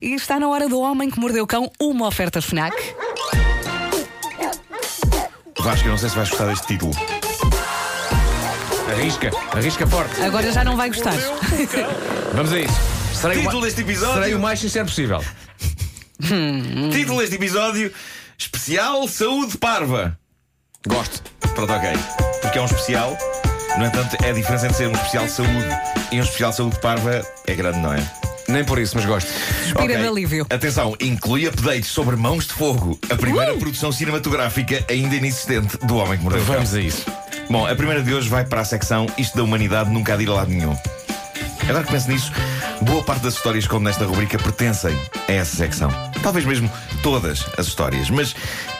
E está na hora do Homem que Mordeu o Cão, uma oferta FNAC. Vasco, eu não sei se vais gostar deste título. Arrisca, arrisca forte. Agora já não vai gostar. Vamos a isso. Serei, o, Título ma- deste episódio. serei o mais sincero possível. Título deste episódio: Especial Saúde Parva. Gosto. Pronto, ok. Porque é um especial. No entanto, é a diferença entre ser um especial de saúde e um especial de saúde parva é grande, não é? Nem por isso, mas gosto. Respira Ok. de alívio. Atenção, inclui updates sobre Mãos de Fogo, a primeira Uh! produção cinematográfica ainda inexistente do Homem que Mordeu o Cão. Vamos a isso. Bom, a primeira de hoje vai para a secção Isto da Humanidade Nunca há de ir a lado nenhum. Agora que penso nisso, boa parte das histórias que conto nesta rubrica pertencem a essa secção. Talvez mesmo todas as histórias. Mas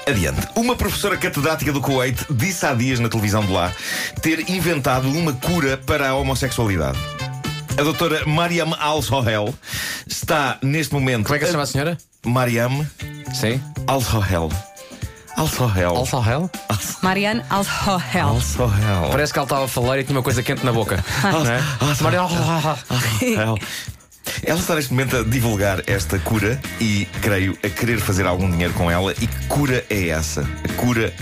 adiante. Uma professora catedrática do Kuwait disse há dias na televisão de lá ter inventado uma cura para a homossexualidade. A doutora Mariam Al-Sohel está neste momento. Como é que se chama a senhora? Mariam Sim. Al-Sohel. Al-Sohel. Alfa Hell? Marianne Alhohel. Al-Sohel. Parece que ela estava a falar e tinha uma coisa quente na boca. não é? Maria- Ela- Ela está neste momento a divulgar esta cura e, creio, a querer fazer algum dinheiro com ela. E que cura é essa? A cura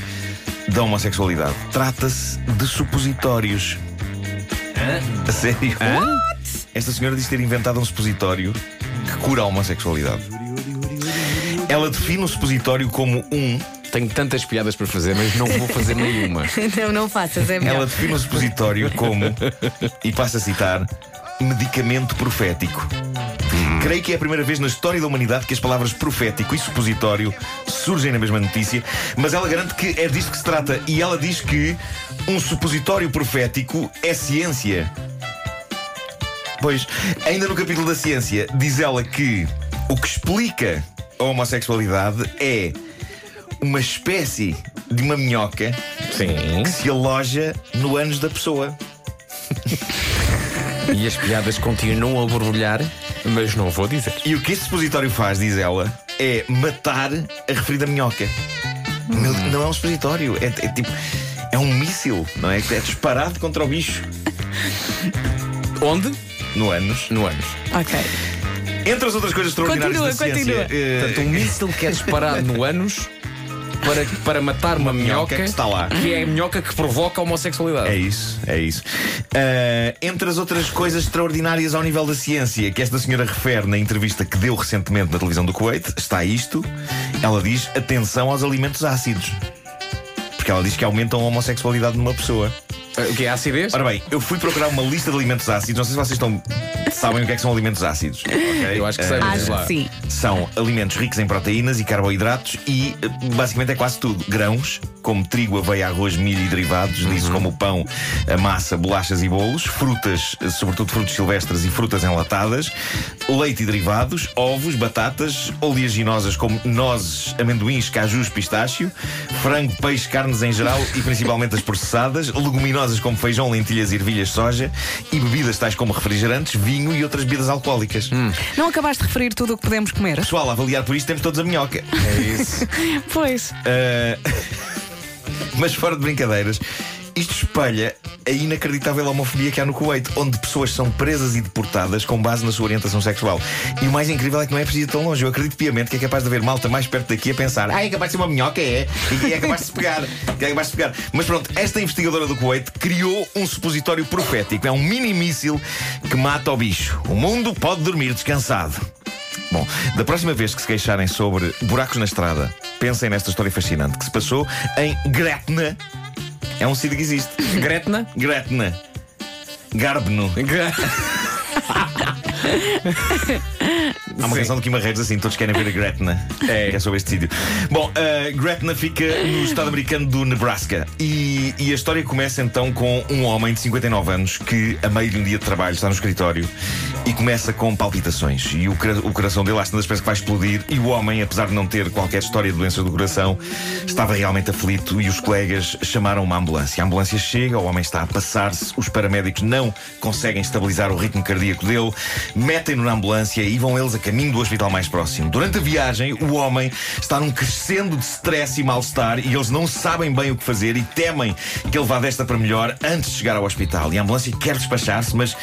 da homossexualidade. Trata-se de supositórios. A sério? Esta senhora diz ter inventado um supositório que cura a homossexualidade. Ela define o supositório como um. Tenho tantas piadas para fazer, mas não vou fazer nenhuma. Não, não faças, é melhor. Ela define o supositório como, e passo a citar, medicamento profético. Creio que é a primeira vez na história da humanidade que as palavras profético e supositório surgem na mesma notícia, mas ela garante que é disto que se trata e ela diz que um supositório profético é ciência. Pois, ainda no capítulo da ciência, diz ela que o que explica a homossexualidade é uma espécie de uma minhoca Sim. que se aloja no ânus da pessoa. E as piadas continuam a borbulhar, mas não vou dizer. E o que este supositório faz, diz ela, é matar a referida minhoca. Meu, não é um supositório, é, é tipo. É um míssil, não é? É disparado contra o bicho Onde? No ânus. No ânus. Ok. Entre as outras coisas extraordinárias Continua, da ciência. continua. eh, Portanto, um míssil que é disparado no ânus para, para matar uma, minhoca, que está lá. que é a minhoca que provoca a homossexualidade. É isso, é isso. Ah, entre as outras coisas extraordinárias ao nível da ciência que esta senhora refere na entrevista que deu recentemente na televisão do Kuwait, está isto. Ela diz: atenção aos alimentos ácidos. Porque ela diz que aumentam a homossexualidade numa pessoa. Ah, O que é acidez? Ora bem, eu fui procurar uma lista de alimentos ácidos. Não sei se vocês estão, sabem o que é que são alimentos ácidos. ok? Eu acho que sei, Ah, mas Acho lá. que sim. são alimentos ricos em proteínas e carboidratos e eh, basicamente é quase tudo. Grãos, como trigo, aveia, arroz, milho e derivados, disso como o pão, a massa, bolachas e bolos, frutas, sobretudo frutos silvestres e frutas enlatadas, leite e derivados, ovos, batatas, oleaginosas como nozes, amendoins, cajus, pistácio, frango, peixe, carnes em geral e principalmente as processadas, leguminosas como feijão, lentilhas, ervilhas, soja e bebidas tais como refrigerantes, vinho e outras bebidas alcoólicas. Não acabaste de referir tudo o que podemos comer? Pessoal, a avaliar por isto temos todos a minhoca. É isso. Pois. Uh, Mas fora de brincadeiras, isto espelha a inacreditável homofobia que há no Kuwait, onde pessoas são presas e deportadas com base na sua orientação sexual. E o mais incrível é que não é preciso ir tão longe. Eu acredito piamente que é capaz de haver malta mais perto daqui a pensar: ah, é capaz de ser uma minhoca, é? E é capaz de se pegar. É capaz de pegar. Mas pronto, esta investigadora do Kuwait criou um supositório profético. É um mini míssil que mata o bicho. O mundo pode dormir descansado. Bom, da próxima vez que se queixarem sobre buracos na estrada, pensem nesta história fascinante que se passou em Gretna. É um sítio que existe. Gretna? Gretna. Garbno. Há uma canção do Kim Barreiros assim, todos querem ver a Gretna. É. Que é sobre este sítio. Bom, uh, Gretna fica no estado americano do Nebraska. E, e a história começa então com um homem de 59 anos que, a meio de um dia de trabalho, está no escritório e começa com palpitações. E o, o coração dele às tantas parece que vai explodir. E o homem, apesar de não ter qualquer história de doenças do coração, estava realmente aflito. E os colegas chamaram uma ambulância. A ambulância chega, o homem está a passar-se, os paramédicos não conseguem estabilizar o ritmo cardíaco dele, metem-no na ambulância e vão eles a caminho do hospital mais próximo. Durante a viagem, o homem está num crescendo de stress e mal-estar e eles não sabem bem o que fazer e temem que ele vá desta para melhor antes de chegar ao hospital. E a ambulância quer despachar-se, mas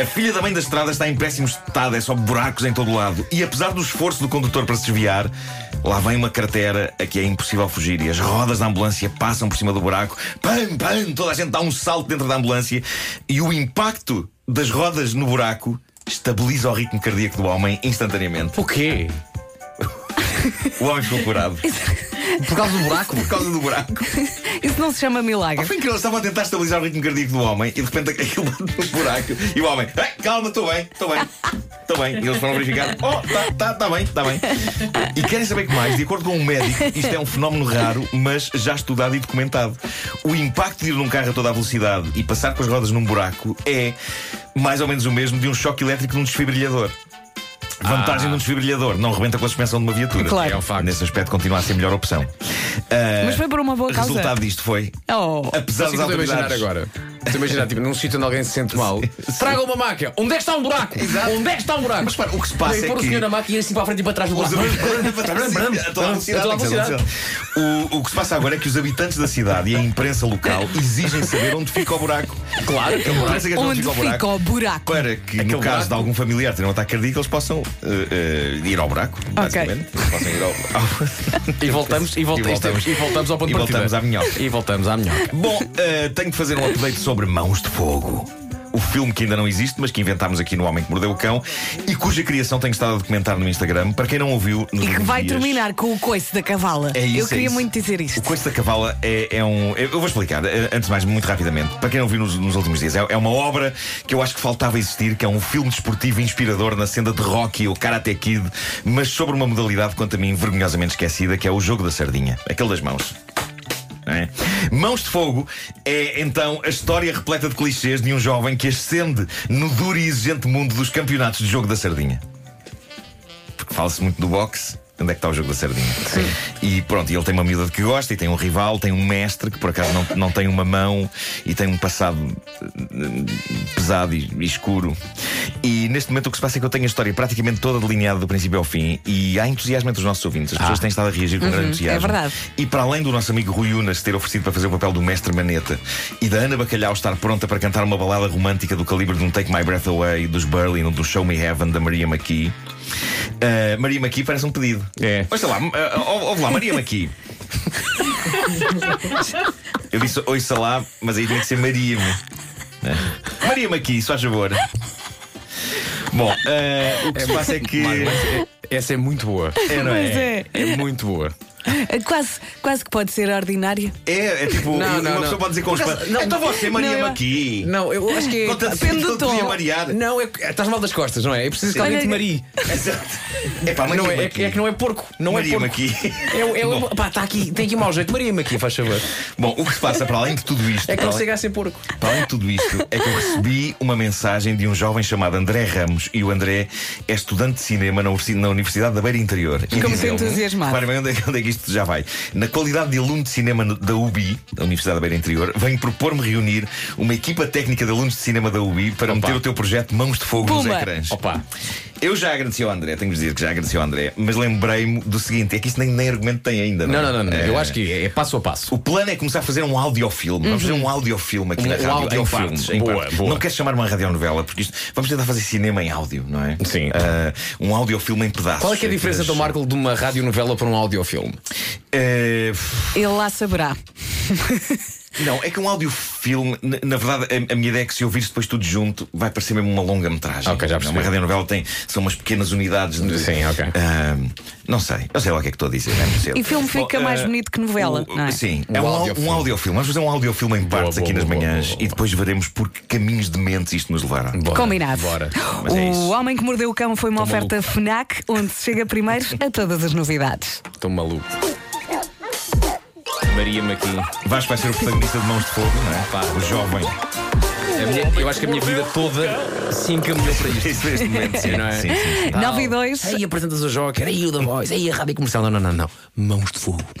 A filha da mãe da estrada está em péssimo estado, é só buracos em todo lado. E apesar do esforço do condutor para se desviar, lá vem uma cratera a que é impossível fugir. E as rodas da ambulância passam por cima do buraco. Pam, pam, toda a gente dá um salto dentro da ambulância. E o impacto das rodas no buraco estabiliza o ritmo cardíaco do homem instantaneamente. O quê? O homem ficou curado. Por causa do buraco? Por causa do buraco. Isso não se chama milagre. Foi incrível, estava a tentar estabilizar o ritmo cardíaco do homem e de repente aquilo bate no buraco. E o homem, "Ei, calma, estou bem, estou bem, estou bem. E eles foram verificar, oh, está tá, tá bem, está bem. E querem saber que mais? De acordo com um médico, isto é um fenómeno raro, mas já estudado e documentado. O impacto de ir num carro a toda a velocidade e passar com as rodas num buraco é mais ou menos o mesmo de um choque elétrico num desfibrilhador. Vantagem de um desfibrilhador, não rebenta com a suspensão de uma viatura. Claro. É um facto. Nesse aspecto, continua a ser a melhor opção. Ah, Mas foi por uma boa o causa. resultado disto foi, Oh. apesar das o autoridades. agora? Estou a imaginar, tipo, num sítio onde alguém se sente mal. Traga uma maca! Onde é que está um buraco? Onde é que está um buraco? Mas para, o que se passa e é pôr o que. senhor na máquina e ir assim para a frente e para trás do buraco. que. O, o que se passa agora é que os habitantes da cidade e a imprensa local exigem saber onde fica o buraco. Claro, A imprensa quer saber Onde fica o buraco? Para que, no Aquele caso buraco. de algum familiar ter um ataque cardíaco, eles possam eh, eh, ir ao buraco. Basicamente. Eles possam ir ao. E voltamos, e, volta- E voltamos. e voltamos ao ponto E de partida. voltamos à minhoca. E voltamos à minhoca. Bom, eh, tenho de fazer um update sobre Mãos de Fogo. O filme que ainda não existe, mas que inventámos aqui no Homem que Mordeu o Cão e cuja criação tenho estado a documentar no Instagram. Para quem não ouviu, nos E que vai dias- terminar com o coice da cavala. É isso, Eu é queria isso. muito dizer O isto. Coice da Cavala é, é um. Eu vou explicar, eh, antes de mais, muito rapidamente. Para quem não viu nos, nos últimos dias, é, é uma obra que eu acho que faltava existir, que é um filme desportivo inspirador na senda de Rocky ou Karate Kid, mas sobre uma modalidade, quanto a mim, vergonhosamente esquecida, que é o jogo da sardinha aquele das mãos. É? Mãos de Fogo é então a história repleta de clichês de um jovem que ascende no duro e exigente mundo dos campeonatos de jogo da sardinha. Porque fala-se muito do boxe. Onde é que está o jogo da sardinha? E pronto, e ele tem uma miúda de que gosta, e tem um rival, tem um mestre que por acaso não, não tem uma mão e tem um passado eh, pesado e, e escuro. E neste momento o que se passa é que eu tenho a história praticamente toda delineada do princípio ao fim e há entusiasmo entre os nossos ouvintes. As pessoas têm estado a reagir com grande entusiasmo. é verdade. E para além do nosso amigo Rui Unas ter oferecido para fazer o papel do mestre Maneta e da Ana Bacalhau estar pronta para cantar uma balada romântica do calibre de um Take My Breath Away, dos Berlin ou do Show Me Heaven da Maria McKee, ah, Maria McKee parece um pedido. É. Ouça lá, ah, ou- ouve lá, Maria McKee. Eu disse ouça lá, mas aí tem que ser Maria-me. né? Maria McKee, se faz favor. Bom, ah, o que se passa é que. Essa é muito boa. É, não Pois é? é. É muito boa. Quase, quase que pode ser ordinária. É, é tipo, Não, uma não, pessoa não. pode dizer com os Por acaso, não. Então você, Maria Não, McKee. Não, eu acho que é. Depende do tom. marear. Não, é, é- estás mal das costas, não é? É preciso que alguém te marie. É pá, Não Maria é, é, que- é que não é porco. Não Maria é porco. McKee. É, é, pá, está aqui, tem aqui mau jeito. Maria-me aqui, faz favor. Bom, o que se passa para além de tudo isto, É que não chega a ser porco. para além de tudo isto, é que eu recebi uma mensagem de um jovem chamado André Ramos e o André é estudante de cinema na Universi- na Universidade da Beira Interior. E se ele- entusiasmado. Bem onde é, que- onde é que isto já vai. Na qualidade de aluno de cinema da UBI, da Universidade da Beira Interior, venho propor-me reunir uma equipa técnica de alunos de cinema da UBI para meter o teu projeto Mãos de Fogo nos ecrãs. Opa. Eu já agradeci ao André, tenho de dizer que já agradeci ao André, mas lembrei-me do seguinte: é que isso nem, nem argumento tem ainda. Não, Não, é? não, não, não. É, Eu acho que é, é passo a passo. O plano é começar a fazer um audiofilme. Vamos fazer um audiofilme aqui Um- na um rádio. em audiofilme. partes, em Boa, partes. boa. Não quero chamar uma radionovela, porque isto. Vamos tentar fazer cinema em áudio, não é? Sim. Ah, um audiofilme em pedaços. Qual é que é a diferença, então, Marco, de uma radionovela para um audiofilme? Eh, Ele lá saberá. não, é que um audiofilme, na, na verdade, a, a minha ideia é que se ouvires depois tudo junto, vai parecer mesmo uma longa-metragem. Ok, já Não, percebi. Uma radionovela tem. São umas pequenas unidades de. Sim, ok. Ah, não sei, eu sei lá o que é que estou a dizer. é cedo. E filme fica Bom, mais ah, bonito que novela, o- não é? Sim, É é um au- audiofilme. um audiofilme. Vamos fazer um audiofilme em partes boa, aqui nas boa, boa, manhãs boa, boa. e depois veremos por que caminhos de mente isto nos levará. Bora, Combinado. Bora. Mas é. O Homem que Mordeu o Cão foi uma Tô oferta FNAC, onde se chega primeiro a todas as novidades. Estou maluco. Maria-me aqui. Vasco vai ser o protagonista de Mãos de Fogo, não é? Pá. O jovem. A minha- eu acho que a minha vida toda se encaminhou para isto. Isso neste momento, sim. Não é? sim, sim, sim. 9 e 2. Aí apresentas o Joker, aí o da Voz, aí a rádio comercial. Não, não, não, não. Mãos de fogo.